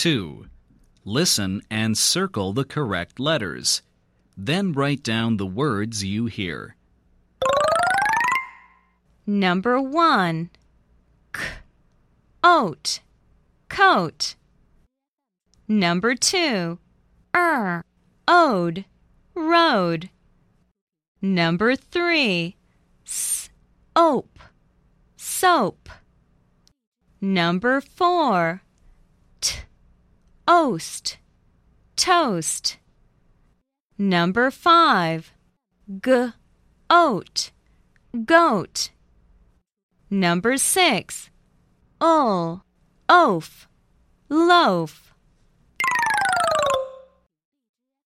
2. Listen and circle the correct letters. Then write down the words you hear. Number 1. K. Oat. Coat. Number 2. Er. Ode. Road. Number 3. S. Ope. Soap. Number 4. Oast. Toast. Number 5. G. Oat. Goat. Number 6. Ul. Oaf. Loaf.